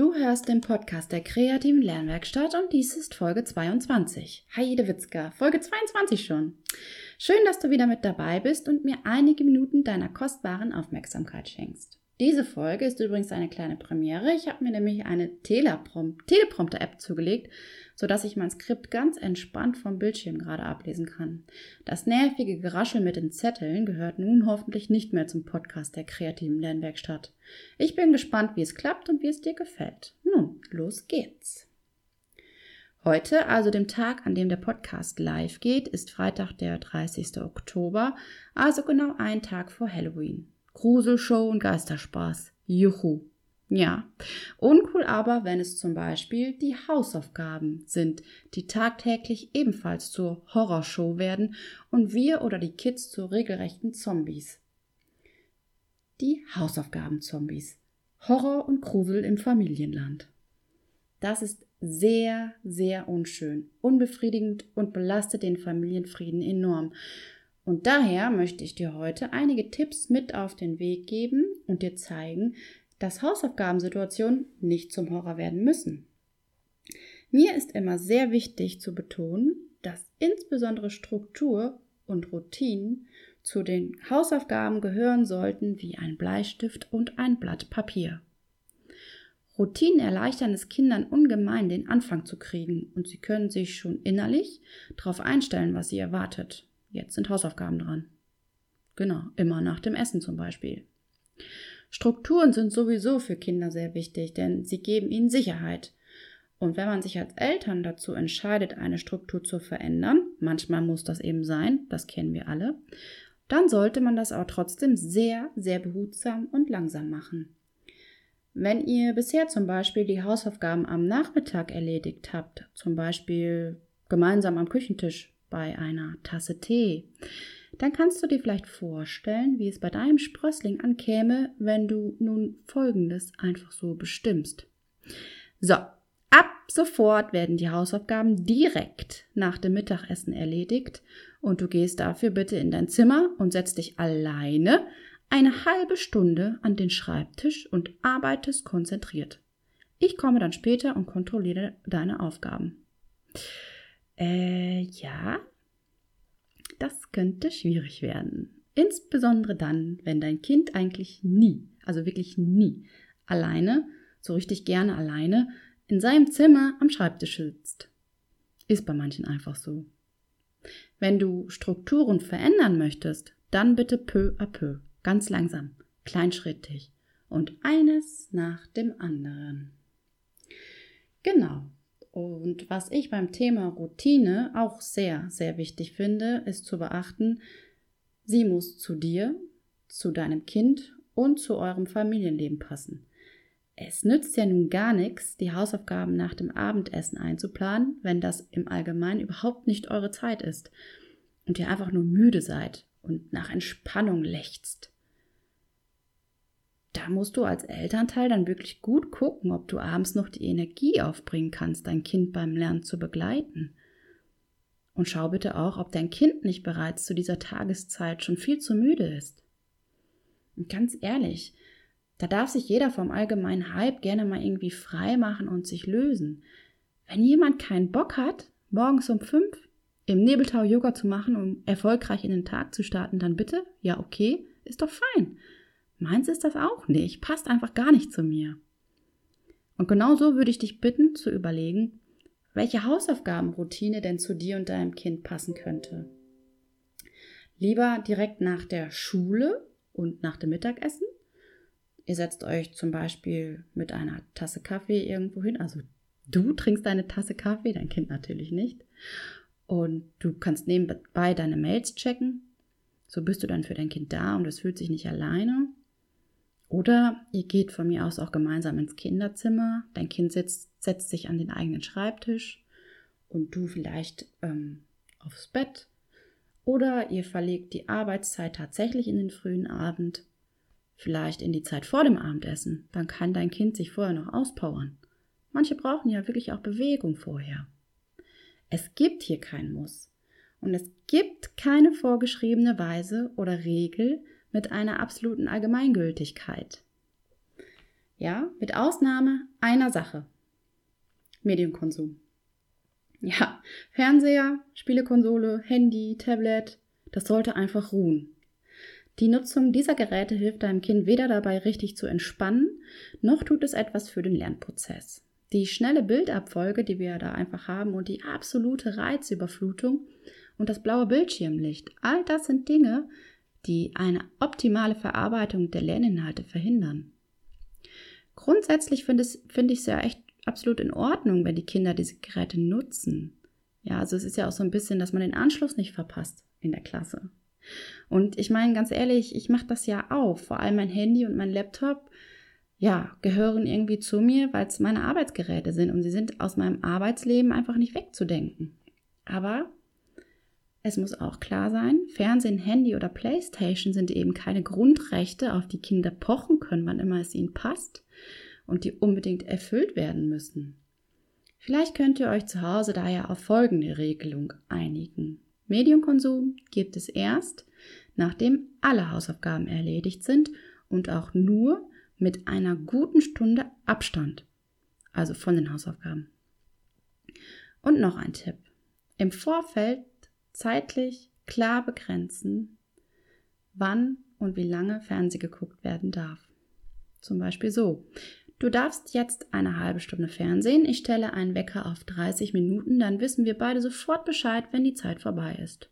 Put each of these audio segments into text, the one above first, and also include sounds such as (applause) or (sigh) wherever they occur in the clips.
Du hörst den Podcast der kreativen Lernwerkstatt und dies ist Folge 22. Hi Witzka, Folge 22 schon. Schön, dass du wieder mit dabei bist und mir einige Minuten deiner kostbaren Aufmerksamkeit schenkst. Diese Folge ist übrigens eine kleine Premiere. Ich habe mir nämlich eine Teleprompter-App zugelegt, sodass ich mein Skript ganz entspannt vom Bildschirm gerade ablesen kann. Das nervige Geraschel mit den Zetteln gehört nun hoffentlich nicht mehr zum Podcast der kreativen Lernwerkstatt. Ich bin gespannt, wie es klappt und wie es dir gefällt. Nun, los geht's. Heute, also dem Tag, an dem der Podcast live geht, ist Freitag, der 30. Oktober, also genau ein Tag vor Halloween. Gruselshow und Geisterspaß. Juhu. Ja, uncool aber, wenn es zum Beispiel die Hausaufgaben sind, die tagtäglich ebenfalls zur Horrorshow werden und wir oder die Kids zu regelrechten Zombies. Die Hausaufgaben-Zombies. Horror und Grusel im Familienland. Das ist sehr, sehr unschön, unbefriedigend und belastet den Familienfrieden enorm. Und daher möchte ich dir heute einige Tipps mit auf den Weg geben und dir zeigen, dass Hausaufgabensituationen nicht zum Horror werden müssen. Mir ist immer sehr wichtig zu betonen, dass insbesondere Struktur und Routinen zu den Hausaufgaben gehören sollten wie ein Bleistift und ein Blatt Papier. Routinen erleichtern es Kindern ungemein, den Anfang zu kriegen und sie können sich schon innerlich darauf einstellen, was sie erwartet. Jetzt sind Hausaufgaben dran. Genau, immer nach dem Essen zum Beispiel. Strukturen sind sowieso für Kinder sehr wichtig, denn sie geben ihnen Sicherheit. Und wenn man sich als Eltern dazu entscheidet, eine Struktur zu verändern, manchmal muss das eben sein, das kennen wir alle, dann sollte man das aber trotzdem sehr, sehr behutsam und langsam machen. Wenn ihr bisher zum Beispiel die Hausaufgaben am Nachmittag erledigt habt, zum Beispiel gemeinsam am Küchentisch bei einer Tasse Tee, dann kannst du dir vielleicht vorstellen, wie es bei deinem Sprössling ankäme, wenn du nun Folgendes einfach so bestimmst. So, ab sofort werden die Hausaufgaben direkt nach dem Mittagessen erledigt und du gehst dafür bitte in dein Zimmer und setzt dich alleine eine halbe Stunde an den Schreibtisch und arbeitest konzentriert. Ich komme dann später und kontrolliere deine Aufgaben. Äh, ja, das könnte schwierig werden. Insbesondere dann, wenn dein Kind eigentlich nie, also wirklich nie, alleine, so richtig gerne alleine, in seinem Zimmer am Schreibtisch sitzt. Ist bei manchen einfach so. Wenn du Strukturen verändern möchtest, dann bitte peu à peu, ganz langsam, kleinschrittig und eines nach dem anderen. Genau, und was ich beim Thema Routine auch sehr, sehr wichtig finde, ist zu beachten, sie muss zu dir, zu deinem Kind und zu eurem Familienleben passen. Es nützt ja nun gar nichts, die Hausaufgaben nach dem Abendessen einzuplanen, wenn das im Allgemeinen überhaupt nicht eure Zeit ist und ihr einfach nur müde seid und nach Entspannung lechzt da musst du als Elternteil dann wirklich gut gucken, ob du abends noch die Energie aufbringen kannst, dein Kind beim Lernen zu begleiten. Und schau bitte auch, ob dein Kind nicht bereits zu dieser Tageszeit schon viel zu müde ist. Und ganz ehrlich, da darf sich jeder vom allgemeinen Hype gerne mal irgendwie frei machen und sich lösen. Wenn jemand keinen Bock hat, morgens um fünf im Nebeltau Yoga zu machen, um erfolgreich in den Tag zu starten, dann bitte, ja okay, ist doch fein. Meins ist das auch nicht, passt einfach gar nicht zu mir. Und genau so würde ich dich bitten zu überlegen, welche Hausaufgabenroutine denn zu dir und deinem Kind passen könnte. Lieber direkt nach der Schule und nach dem Mittagessen. Ihr setzt euch zum Beispiel mit einer Tasse Kaffee irgendwo hin. Also du trinkst eine Tasse Kaffee, dein Kind natürlich nicht. Und du kannst nebenbei deine Mails checken. So bist du dann für dein Kind da und es fühlt sich nicht alleine. Oder ihr geht von mir aus auch gemeinsam ins Kinderzimmer. Dein Kind sitzt, setzt sich an den eigenen Schreibtisch und du vielleicht ähm, aufs Bett. Oder ihr verlegt die Arbeitszeit tatsächlich in den frühen Abend, vielleicht in die Zeit vor dem Abendessen. Dann kann dein Kind sich vorher noch auspowern. Manche brauchen ja wirklich auch Bewegung vorher. Es gibt hier kein Muss. Und es gibt keine vorgeschriebene Weise oder Regel mit einer absoluten Allgemeingültigkeit. Ja, mit Ausnahme einer Sache. Medienkonsum. Ja, Fernseher, Spielekonsole, Handy, Tablet, das sollte einfach ruhen. Die Nutzung dieser Geräte hilft deinem Kind weder dabei richtig zu entspannen, noch tut es etwas für den Lernprozess. Die schnelle Bildabfolge, die wir da einfach haben und die absolute Reizüberflutung und das blaue Bildschirmlicht, all das sind Dinge, die eine optimale Verarbeitung der Lerninhalte verhindern. Grundsätzlich finde find ich es ja echt absolut in Ordnung, wenn die Kinder diese Geräte nutzen. Ja, also es ist ja auch so ein bisschen, dass man den Anschluss nicht verpasst in der Klasse. Und ich meine ganz ehrlich, ich mache das ja auch. Vor allem mein Handy und mein Laptop, ja, gehören irgendwie zu mir, weil es meine Arbeitsgeräte sind und sie sind aus meinem Arbeitsleben einfach nicht wegzudenken. Aber es muss auch klar sein, Fernsehen, Handy oder Playstation sind eben keine Grundrechte, auf die Kinder pochen können, wann immer es ihnen passt und die unbedingt erfüllt werden müssen. Vielleicht könnt ihr euch zu Hause daher auf folgende Regelung einigen. Medienkonsum gibt es erst, nachdem alle Hausaufgaben erledigt sind und auch nur mit einer guten Stunde Abstand, also von den Hausaufgaben. Und noch ein Tipp. Im Vorfeld zeitlich klar begrenzen, wann und wie lange Fernseh geguckt werden darf. Zum Beispiel so. Du darfst jetzt eine halbe Stunde Fernsehen. Ich stelle einen Wecker auf 30 Minuten, dann wissen wir beide sofort Bescheid, wenn die Zeit vorbei ist.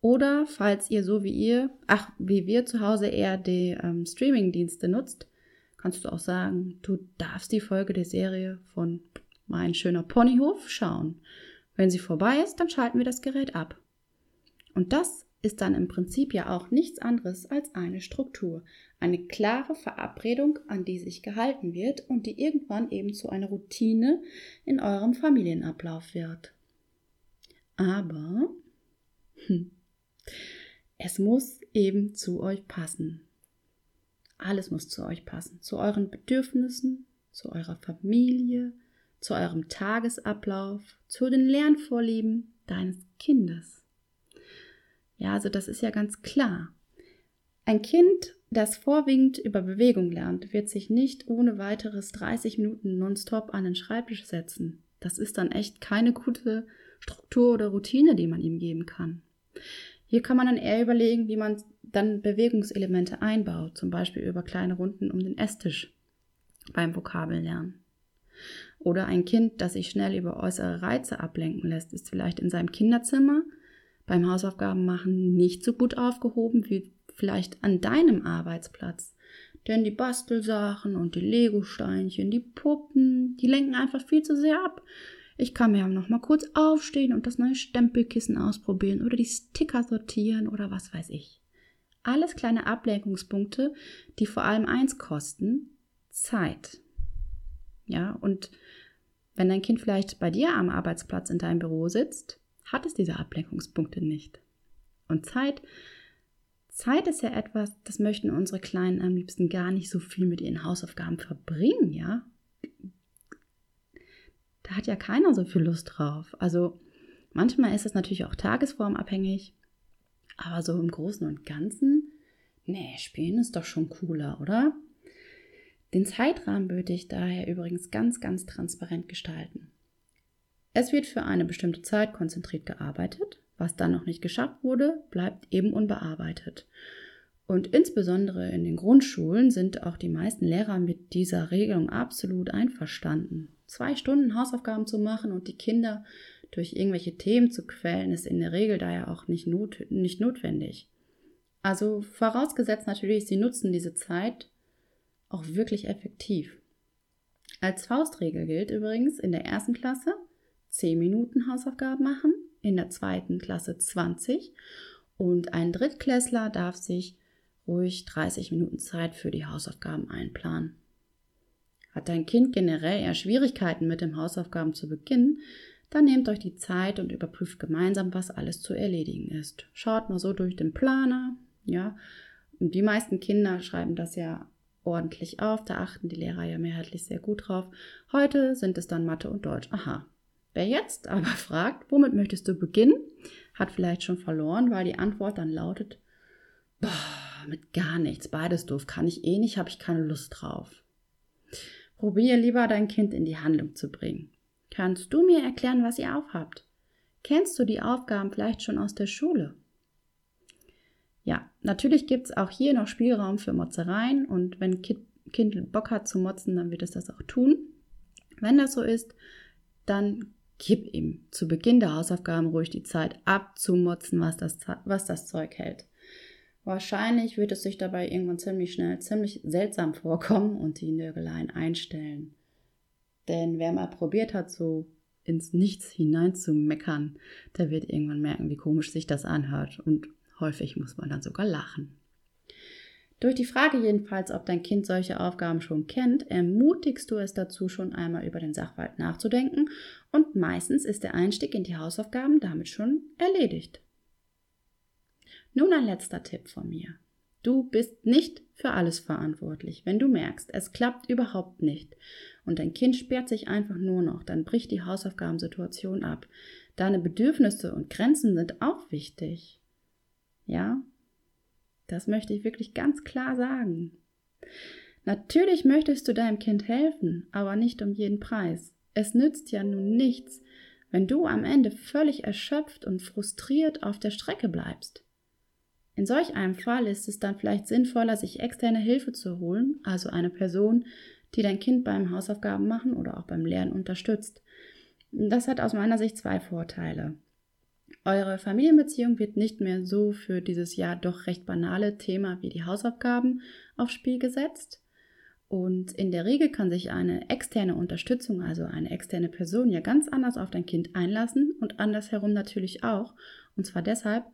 Oder falls ihr so wie ihr, ach, wie wir zu Hause eher die ähm, Streaming-Dienste nutzt, kannst du auch sagen, du darfst die Folge der Serie von Mein schöner Ponyhof schauen. Wenn sie vorbei ist, dann schalten wir das Gerät ab. Und das ist dann im Prinzip ja auch nichts anderes als eine Struktur, eine klare Verabredung, an die sich gehalten wird und die irgendwann eben zu einer Routine in eurem Familienablauf wird. Aber hm, es muss eben zu euch passen. Alles muss zu euch passen, zu euren Bedürfnissen, zu eurer Familie, zu eurem Tagesablauf, zu den Lernvorlieben deines Kindes. Ja, also das ist ja ganz klar. Ein Kind, das vorwiegend über Bewegung lernt, wird sich nicht ohne weiteres 30 Minuten nonstop an den Schreibtisch setzen. Das ist dann echt keine gute Struktur oder Routine, die man ihm geben kann. Hier kann man dann eher überlegen, wie man dann Bewegungselemente einbaut, zum Beispiel über kleine Runden um den Esstisch beim Vokabellernen. Oder ein Kind, das sich schnell über äußere Reize ablenken lässt, ist vielleicht in seinem Kinderzimmer beim Hausaufgaben machen nicht so gut aufgehoben wie vielleicht an deinem Arbeitsplatz. Denn die Bastelsachen und die Lego-Steinchen, die Puppen, die lenken einfach viel zu sehr ab. Ich kann mir noch mal kurz aufstehen und das neue Stempelkissen ausprobieren oder die Sticker sortieren oder was weiß ich. Alles kleine Ablenkungspunkte, die vor allem eins kosten, Zeit. Ja, und wenn dein Kind vielleicht bei dir am Arbeitsplatz in deinem Büro sitzt, hat es diese Ablenkungspunkte nicht. Und Zeit, Zeit ist ja etwas, das möchten unsere Kleinen am liebsten gar nicht so viel mit ihren Hausaufgaben verbringen, ja. Da hat ja keiner so viel Lust drauf. Also manchmal ist es natürlich auch tagesformabhängig, aber so im Großen und Ganzen, nee, spielen ist doch schon cooler, oder? Den Zeitrahmen würde ich daher übrigens ganz, ganz transparent gestalten. Es wird für eine bestimmte Zeit konzentriert gearbeitet. Was dann noch nicht geschafft wurde, bleibt eben unbearbeitet. Und insbesondere in den Grundschulen sind auch die meisten Lehrer mit dieser Regelung absolut einverstanden. Zwei Stunden Hausaufgaben zu machen und die Kinder durch irgendwelche Themen zu quälen, ist in der Regel daher auch nicht, not nicht notwendig. Also vorausgesetzt natürlich, sie nutzen diese Zeit auch wirklich effektiv. Als Faustregel gilt übrigens in der ersten Klasse 10 Minuten Hausaufgaben machen, in der zweiten Klasse 20 und ein Drittklässler darf sich ruhig 30 Minuten Zeit für die Hausaufgaben einplanen. Hat dein Kind generell eher Schwierigkeiten mit den Hausaufgaben zu beginnen, dann nehmt euch die Zeit und überprüft gemeinsam, was alles zu erledigen ist. Schaut mal so durch den Planer, ja. Und die meisten Kinder schreiben das ja ordentlich auf, da achten die Lehrer ja mehrheitlich sehr gut drauf. Heute sind es dann Mathe und Deutsch. Aha. Wer jetzt aber (laughs) fragt, womit möchtest du beginnen, hat vielleicht schon verloren, weil die Antwort dann lautet, boah, mit gar nichts, beides doof, kann ich eh nicht, habe ich keine Lust drauf. Probier lieber dein Kind in die Handlung zu bringen. Kannst du mir erklären, was ihr aufhabt? Kennst du die Aufgaben vielleicht schon aus der Schule? Ja, natürlich gibt es auch hier noch Spielraum für Motzereien und wenn Kind Bock hat zu motzen, dann wird es das auch tun. Wenn das so ist, dann gib ihm zu Beginn der Hausaufgaben ruhig die Zeit abzumotzen, was das, was das Zeug hält. Wahrscheinlich wird es sich dabei irgendwann ziemlich schnell ziemlich seltsam vorkommen und die Nörgeleien einstellen. Denn wer mal probiert hat, so ins Nichts hinein zu meckern, der wird irgendwann merken, wie komisch sich das anhört. Und häufig muss man dann sogar lachen. Durch die Frage jedenfalls, ob dein Kind solche Aufgaben schon kennt, ermutigst du es dazu, schon einmal über den Sachverhalt nachzudenken und meistens ist der Einstieg in die Hausaufgaben damit schon erledigt. Nun ein letzter Tipp von mir. Du bist nicht für alles verantwortlich. Wenn du merkst, es klappt überhaupt nicht und dein Kind sperrt sich einfach nur noch, dann bricht die Hausaufgabensituation ab. Deine Bedürfnisse und Grenzen sind auch wichtig. Ja, das möchte ich wirklich ganz klar sagen. Natürlich möchtest du deinem Kind helfen, aber nicht um jeden Preis. Es nützt ja nun nichts, wenn du am Ende völlig erschöpft und frustriert auf der Strecke bleibst. In solch einem Fall ist es dann vielleicht sinnvoller, sich externe Hilfe zu holen, also eine Person, die dein Kind beim Hausaufgaben machen oder auch beim Lernen unterstützt. Das hat aus meiner Sicht zwei Vorteile. Eure Familienbeziehung wird nicht mehr so für dieses Jahr doch recht banale Thema wie die Hausaufgaben aufs Spiel gesetzt. Und in der Regel kann sich eine externe Unterstützung, also eine externe Person, ja ganz anders auf dein Kind einlassen und andersherum natürlich auch. Und zwar deshalb,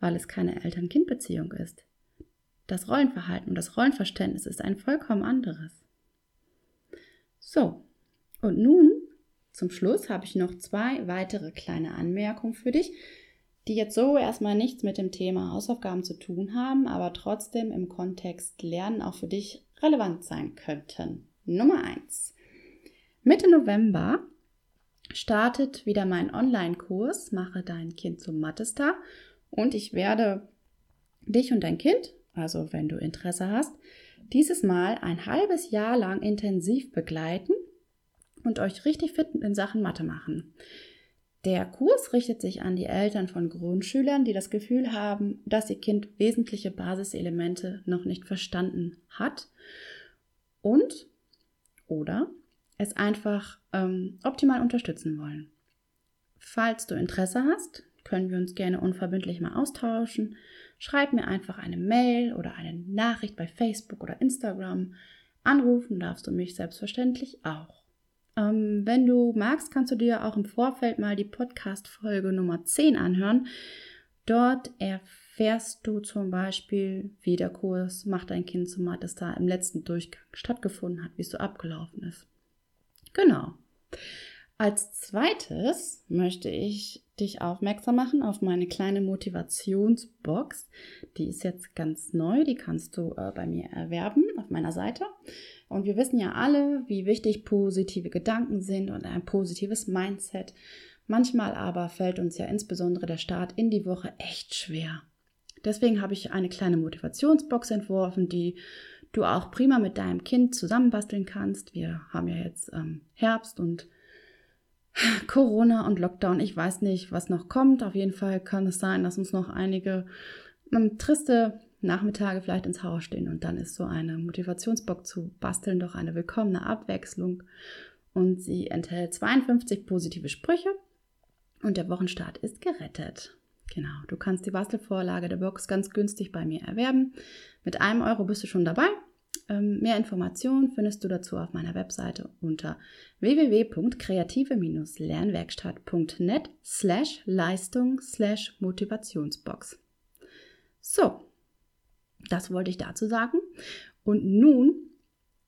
weil es keine Eltern-Kind-Beziehung ist. Das Rollenverhalten und das Rollenverständnis ist ein vollkommen anderes. So, und nun zum Schluss habe ich noch zwei weitere kleine Anmerkungen für dich, die jetzt so erstmal nichts mit dem Thema Hausaufgaben zu tun haben, aber trotzdem im Kontext Lernen auch für dich relevant sein könnten. Nummer eins: Mitte November startet wieder mein Online-Kurs Mache dein Kind zum Mathestar und ich werde dich und dein Kind, also wenn du Interesse hast, dieses Mal ein halbes Jahr lang intensiv begleiten und euch richtig fit in Sachen Mathe machen. Der Kurs richtet sich an die Eltern von Grundschülern, die das Gefühl haben, dass ihr Kind wesentliche Basiselemente noch nicht verstanden hat und oder es einfach ähm, optimal unterstützen wollen. Falls du Interesse hast, können wir uns gerne unverbindlich mal austauschen. Schreib mir einfach eine Mail oder eine Nachricht bei Facebook oder Instagram. Anrufen darfst du mich selbstverständlich auch. Ähm, wenn du magst, kannst du dir auch im Vorfeld mal die Podcast-Folge Nummer 10 anhören. Dort erfährst du zum Beispiel, wie der Kurs Macht dein Kind zum Mathe-Star im letzten Durchgang stattgefunden hat, wie es so abgelaufen ist. Genau. Als zweites möchte ich dich aufmerksam machen auf meine kleine Motivationsbox. Die ist jetzt ganz neu, die kannst du äh, bei mir erwerben auf meiner Seite. Und wir wissen ja alle, wie wichtig positive Gedanken sind und ein positives Mindset. Manchmal aber fällt uns ja insbesondere der Start in die Woche echt schwer. Deswegen habe ich eine kleine Motivationsbox entworfen, die du auch prima mit deinem Kind zusammenbasteln kannst. Wir haben ja jetzt ähm, Herbst und Corona und Lockdown, ich weiß nicht, was noch kommt. Auf jeden Fall kann es sein, dass uns noch einige ähm, triste Nachmittage vielleicht ins Haus stehen und dann ist so eine Motivationsbox zu basteln doch eine willkommene Abwechslung. Und sie enthält 52 positive Sprüche und der Wochenstart ist gerettet. Genau, du kannst die Bastelvorlage der Box ganz günstig bei mir erwerben. Mit einem Euro bist du schon dabei mehr Informationen findest du dazu auf meiner Webseite unter www.kreative-lernwerkstatt.net slash Leistung slash Motivationsbox. So, Das wollte ich dazu sagen. Und nun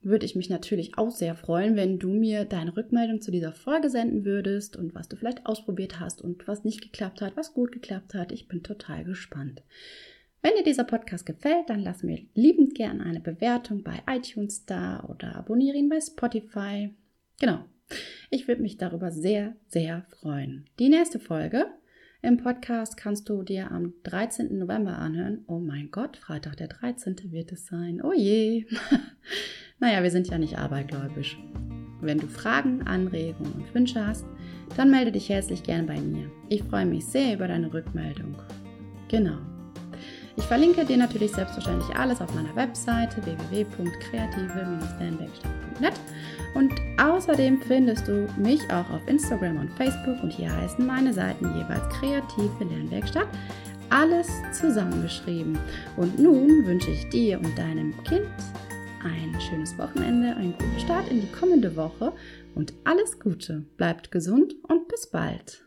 würde ich mich natürlich auch sehr freuen, wenn du mir deine Rückmeldung zu dieser Folge senden würdest und was du vielleicht ausprobiert hast und was nicht geklappt hat, was gut geklappt hat. Ich bin total gespannt. Wenn dir dieser Podcast gefällt, dann lass mir liebend gern eine Bewertung bei iTunes da oder abonniere ihn bei Spotify. Genau. Ich würde mich darüber sehr, sehr freuen. Die nächste Folge im Podcast kannst du dir am 13. November anhören. Oh mein Gott, Freitag der 13. wird es sein. Oh je. (laughs) naja, wir sind ja nicht abergläubisch. Wenn du Fragen, Anregungen und Wünsche hast, dann melde dich herzlich gerne bei mir. Ich freue mich sehr über deine Rückmeldung. Genau. Ich verlinke dir natürlich selbstverständlich alles auf meiner Webseite www.kreative-lernwerkstatt.net und außerdem findest du mich auch auf Instagram und Facebook und hier heißen meine Seiten jeweils Kreative Lernwerkstatt. Alles zusammengeschrieben. Und nun wünsche ich dir und deinem Kind ein schönes Wochenende, einen guten Start in die kommende Woche und alles Gute. Bleibt gesund und bis bald.